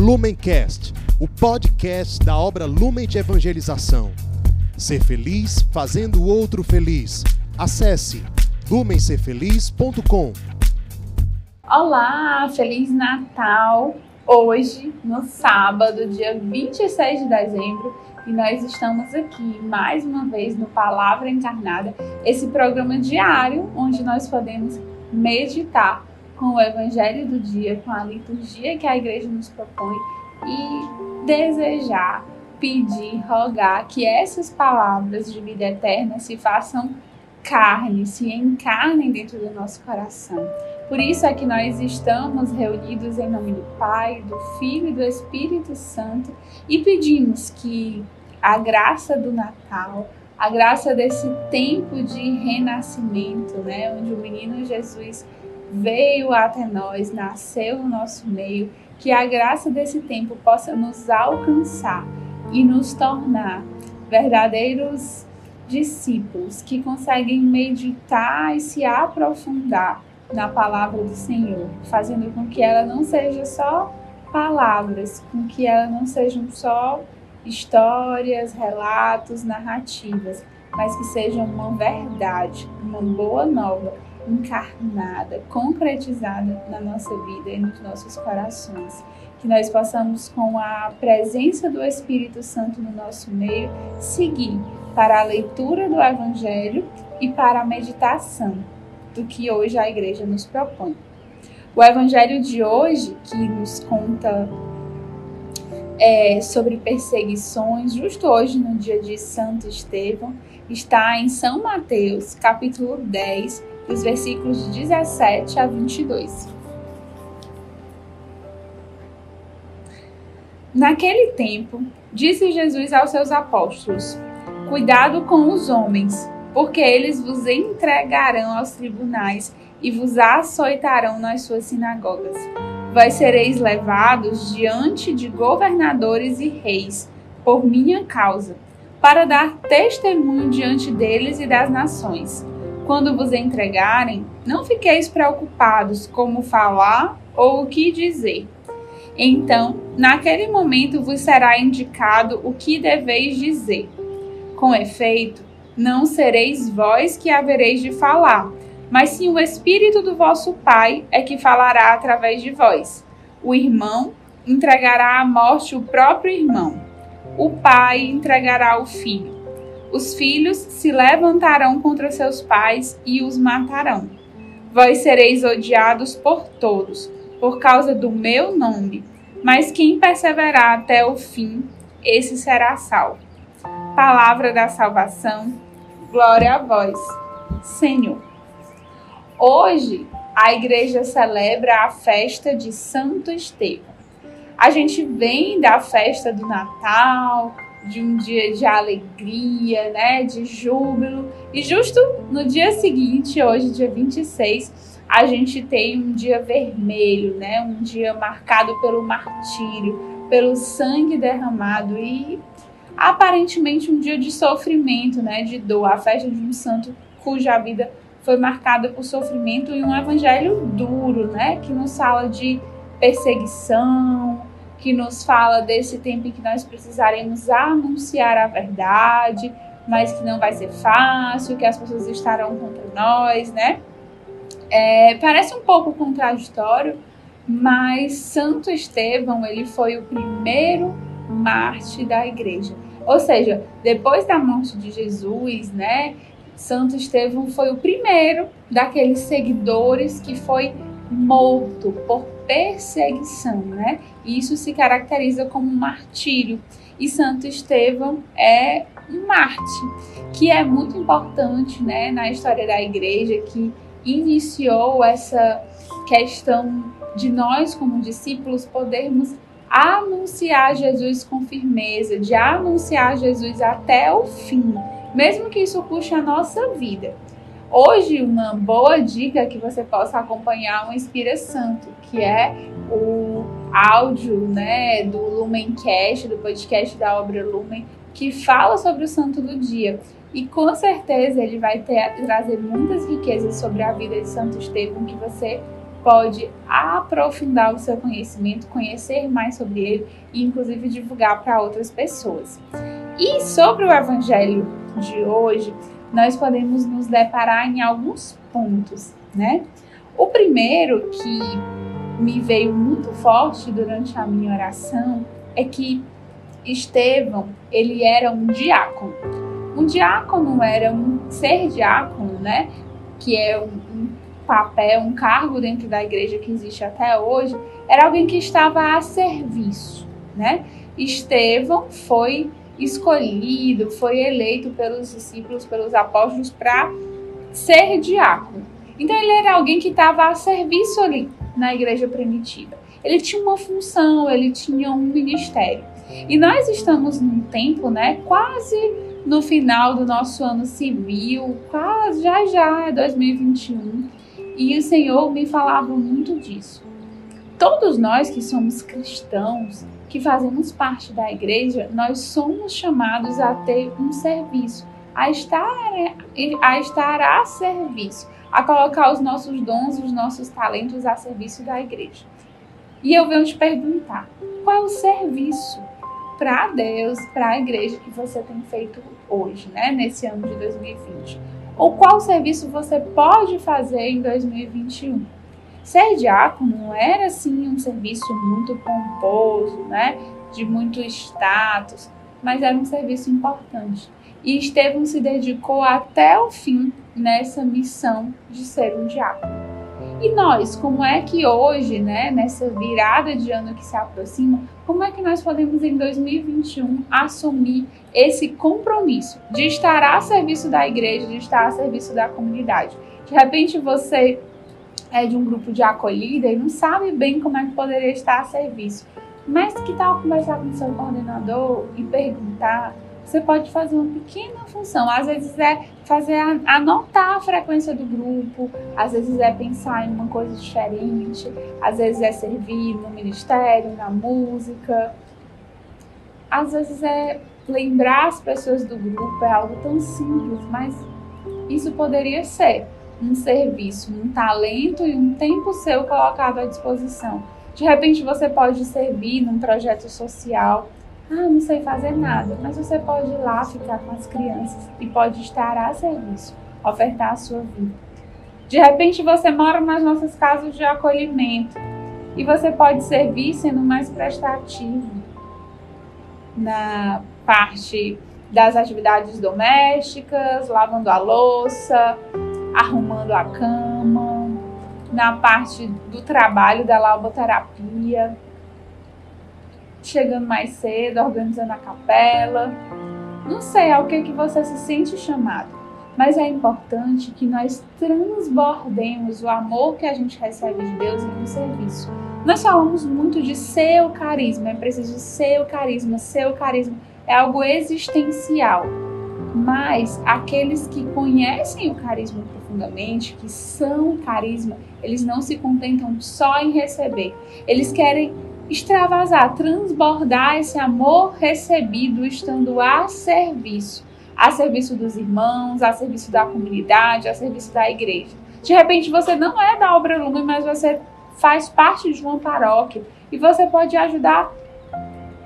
Lumencast, o podcast da obra Lumen de Evangelização. Ser feliz fazendo o outro feliz. Acesse lumencerfeliz.com. Olá, Feliz Natal! Hoje, no sábado, dia 26 de dezembro, e nós estamos aqui mais uma vez no Palavra Encarnada, esse programa diário onde nós podemos meditar com o Evangelho do dia, com a liturgia que a igreja nos propõe e desejar, pedir, rogar que essas palavras de vida eterna se façam carne, se encarnem dentro do nosso coração. Por isso é que nós estamos reunidos em nome do Pai, do Filho e do Espírito Santo e pedimos que a graça do Natal, a graça desse tempo de renascimento, né, onde o menino Jesus veio até nós, nasceu no nosso meio, que a graça desse tempo possa nos alcançar e nos tornar verdadeiros discípulos que conseguem meditar e se aprofundar na palavra do Senhor, fazendo com que ela não seja só palavras, com que ela não sejam só histórias, relatos, narrativas, mas que sejam uma verdade, uma boa nova encarnada, concretizada na nossa vida e nos nossos corações. Que nós possamos, com a presença do Espírito Santo no nosso meio, seguir para a leitura do Evangelho e para a meditação do que hoje a igreja nos propõe. O Evangelho de hoje, que nos conta é, sobre perseguições, justo hoje, no dia de Santo Estevão, está em São Mateus, capítulo 10, dos versículos de 17 a 22. Naquele tempo, disse Jesus aos seus apóstolos: Cuidado com os homens, porque eles vos entregarão aos tribunais e vos açoitarão nas suas sinagogas. Vós sereis levados diante de governadores e reis, por minha causa, para dar testemunho diante deles e das nações. Quando vos entregarem, não fiqueis preocupados como falar ou o que dizer. Então, naquele momento vos será indicado o que deveis dizer. Com efeito, não sereis vós que havereis de falar, mas sim o Espírito do vosso Pai é que falará através de vós. O irmão entregará à morte o próprio irmão. O pai entregará o filho os filhos se levantarão contra seus pais e os matarão. Vós sereis odiados por todos, por causa do meu nome, mas quem perseverar até o fim, esse será salvo. Palavra da salvação, glória a vós, Senhor. Hoje, a igreja celebra a festa de Santo Estevão. A gente vem da festa do Natal, de um dia de alegria, né, de júbilo. E justo no dia seguinte, hoje, dia 26, a gente tem um dia vermelho, né, um dia marcado pelo martírio, pelo sangue derramado e aparentemente um dia de sofrimento, né, de dor, a festa de um santo cuja vida foi marcada por sofrimento e um evangelho duro, né, que nos fala de perseguição, que nos fala desse tempo em que nós precisaremos anunciar a verdade, mas que não vai ser fácil, que as pessoas estarão contra nós, né? É, parece um pouco contraditório, mas Santo Estevão ele foi o primeiro mártir da igreja. Ou seja, depois da morte de Jesus, né? Santo Estevão foi o primeiro daqueles seguidores que foi morto por perseguição, né? Isso se caracteriza como martírio. E Santo Estevão é um mártir, que é muito importante, né, na história da igreja, que iniciou essa questão de nós como discípulos podermos anunciar Jesus com firmeza, de anunciar Jesus até o fim, mesmo que isso custe a nossa vida. Hoje, uma boa dica é que você possa acompanhar um Inspira Santo, que é o áudio né, do Lumencast, do podcast da obra Lumen, que fala sobre o santo do dia. E com certeza ele vai ter, trazer muitas riquezas sobre a vida de Santo Estevão que você pode aprofundar o seu conhecimento, conhecer mais sobre ele e, inclusive, divulgar para outras pessoas. E sobre o Evangelho de hoje, nós podemos nos deparar em alguns pontos, né? O primeiro que me veio muito forte durante a minha oração é que Estevão, ele era um diácono. Um diácono era um ser diácono, né? Que é um, um papel, um cargo dentro da igreja que existe até hoje, era alguém que estava a serviço, né? Estevão foi escolhido, foi eleito pelos discípulos, pelos apóstolos para ser diácono. Então ele era alguém que estava a serviço ali na igreja primitiva. Ele tinha uma função, ele tinha um ministério. E nós estamos num tempo, né, quase no final do nosso ano civil, quase já já é 2021, e o Senhor me falava muito disso. Todos nós que somos cristãos, que fazemos parte da igreja, nós somos chamados a ter um serviço, a estar a, estar a serviço, a colocar os nossos dons e os nossos talentos a serviço da igreja. E eu venho te perguntar: qual é o serviço para Deus, para a igreja que você tem feito hoje, né, nesse ano de 2020? Ou qual serviço você pode fazer em 2021? Ser diácono não era assim um serviço muito pomposo, né, de muito status, mas era um serviço importante. E Estevão se dedicou até o fim nessa missão de ser um diácono. E nós, como é que hoje, né, nessa virada de ano que se aproxima, como é que nós podemos em 2021 assumir esse compromisso de estar a serviço da igreja, de estar a serviço da comunidade? De repente você é de um grupo de acolhida e não sabe bem como é que poderia estar a serviço. Mas que tal conversar com seu coordenador e perguntar você pode fazer uma pequena função. Às vezes é fazer anotar a frequência do grupo, às vezes é pensar em uma coisa diferente, às vezes é servir no ministério, na música. Às vezes é lembrar as pessoas do grupo, é algo tão simples, mas isso poderia ser um serviço, um talento e um tempo seu colocado à disposição. De repente você pode servir num projeto social ah, não sei fazer nada, mas você pode ir lá ficar com as crianças e pode estar a serviço, ofertar a sua vida. De repente você mora nas nossas casas de acolhimento e você pode servir sendo mais prestativo na parte das atividades domésticas, lavando a louça, arrumando a cama, na parte do trabalho da lauboterapia chegando mais cedo, organizando a capela. Não sei ao que, que você se sente chamado, mas é importante que nós transbordemos o amor que a gente recebe de Deus em um serviço. Nós falamos muito de seu carisma, é preciso de seu carisma, seu carisma é algo existencial. Mas aqueles que conhecem o carisma profundamente, que são carisma, eles não se contentam só em receber. Eles querem extravasar, transbordar esse amor recebido estando a serviço, a serviço dos irmãos, a serviço da comunidade, a serviço da igreja. De repente você não é da obra Lume, mas você faz parte de uma paróquia e você pode ajudar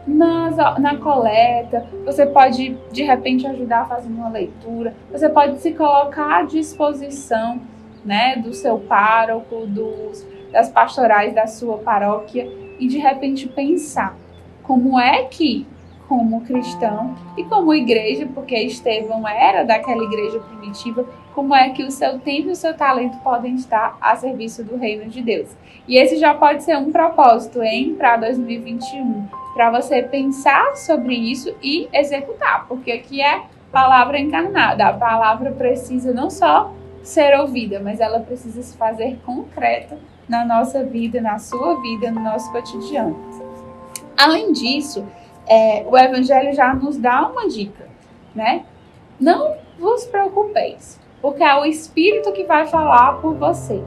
nas, na coleta, você pode de repente ajudar fazendo uma leitura, você pode se colocar à disposição né, do seu pároco, dos, das pastorais da sua paróquia e de repente pensar como é que, como cristão e como igreja, porque Estevão era daquela igreja primitiva, como é que o seu tempo e o seu talento podem estar a serviço do reino de Deus. E esse já pode ser um propósito, hein, para 2021, para você pensar sobre isso e executar, porque aqui é palavra encarnada. A palavra precisa não só ser ouvida, mas ela precisa se fazer concreta na nossa vida, na sua vida, no nosso cotidiano. Além disso, é, o Evangelho já nos dá uma dica, né? Não vos preocupeis, porque é o Espírito que vai falar por você.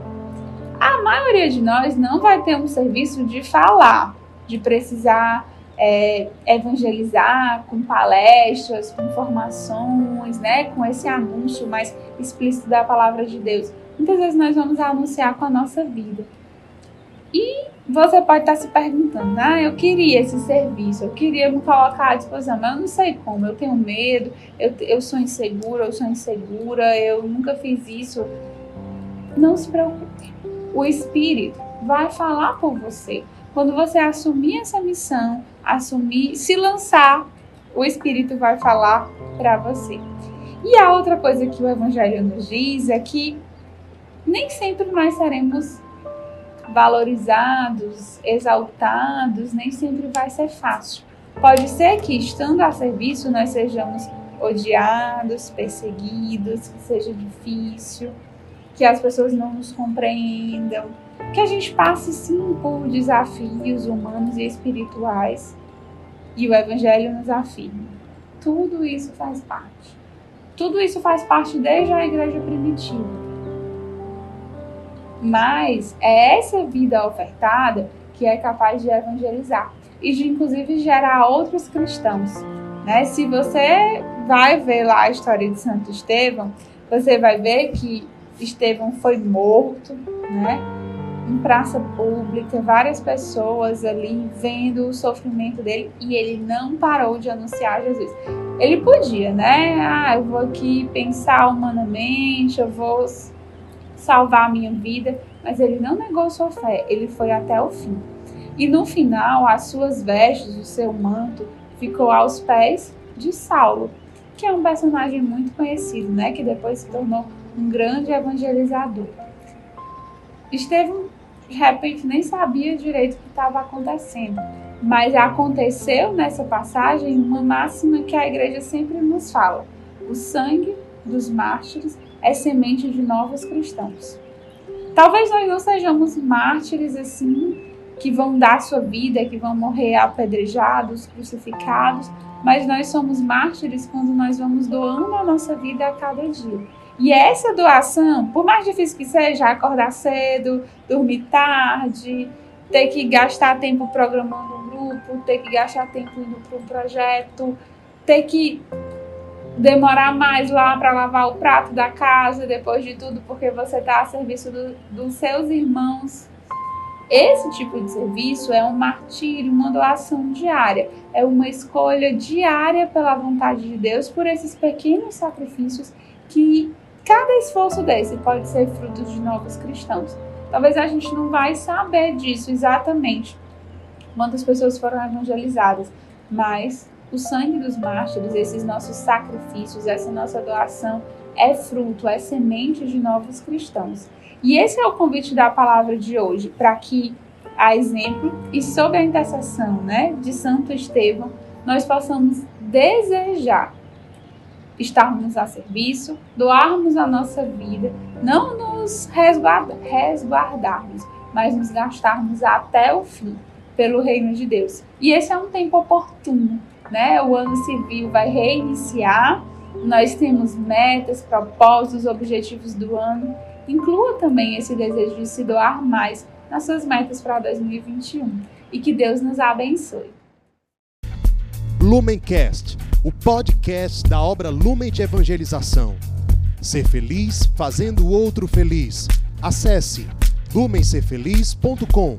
A maioria de nós não vai ter um serviço de falar, de precisar é, evangelizar com palestras, com informações, né, com esse anúncio mais explícito da palavra de Deus. Muitas vezes nós vamos anunciar com a nossa vida. Você pode estar se perguntando, ah, eu queria esse serviço, eu queria me colocar à disposição, mas eu não sei como, eu tenho medo, eu, eu sou insegura, eu sou insegura, eu nunca fiz isso. Não se preocupe. O Espírito vai falar por você. Quando você assumir essa missão, assumir, se lançar, o Espírito vai falar para você. E a outra coisa que o Evangelho nos diz é que nem sempre nós seremos valorizados, exaltados, nem sempre vai ser fácil. Pode ser que, estando a serviço, nós sejamos odiados, perseguidos, que seja difícil, que as pessoas não nos compreendam, que a gente passe sim por desafios humanos e espirituais. E o Evangelho nos afirma: tudo isso faz parte. Tudo isso faz parte desde a igreja primitiva. Mas é essa vida ofertada que é capaz de evangelizar e de inclusive gerar outros cristãos. Né? Se você vai ver lá a história de Santo Estevão, você vai ver que Estevão foi morto, né? Em praça pública, várias pessoas ali vendo o sofrimento dele e ele não parou de anunciar Jesus. Ele podia, né? Ah, eu vou aqui pensar humanamente, eu vou salvar a minha vida, mas ele não negou sua fé, ele foi até o fim. E no final, as suas vestes, o seu manto, ficou aos pés de Saulo, que é um personagem muito conhecido, né? Que depois se tornou um grande evangelizador. Estevão, de repente, nem sabia direito o que estava acontecendo, mas aconteceu nessa passagem uma máxima que a igreja sempre nos fala: o sangue dos mártires é semente de novos cristãos. Talvez nós não sejamos mártires assim, que vão dar sua vida, que vão morrer apedrejados, crucificados, mas nós somos mártires quando nós vamos doando a nossa vida a cada dia. E essa doação, por mais difícil que seja, acordar cedo, dormir tarde, ter que gastar tempo programando um grupo, ter que gastar tempo indo para um projeto, ter que demorar mais lá para lavar o prato da casa, depois de tudo, porque você está a serviço do, dos seus irmãos. Esse tipo de serviço é um martírio, uma doação diária, é uma escolha diária pela vontade de Deus por esses pequenos sacrifícios que cada esforço desse pode ser fruto de novos cristãos. Talvez a gente não vai saber disso exatamente quantas pessoas foram evangelizadas, mas o sangue dos mártires, esses nossos sacrifícios, essa nossa doação é fruto, é semente de novos cristãos. E esse é o convite da palavra de hoje, para que, a exemplo e sob a intercessão né, de Santo Estevão, nós possamos desejar estarmos a serviço, doarmos a nossa vida, não nos resguardarmos, mas nos gastarmos até o fim pelo reino de Deus. E esse é um tempo oportuno né? O ano civil vai reiniciar. Nós temos metas, propósitos, objetivos do ano. Inclua também esse desejo de se doar mais nas suas metas para 2021 e que Deus nos abençoe. Lumencast, o podcast da obra Lumen de Evangelização. Ser feliz fazendo o outro feliz. Acesse lumencerfeliz.com.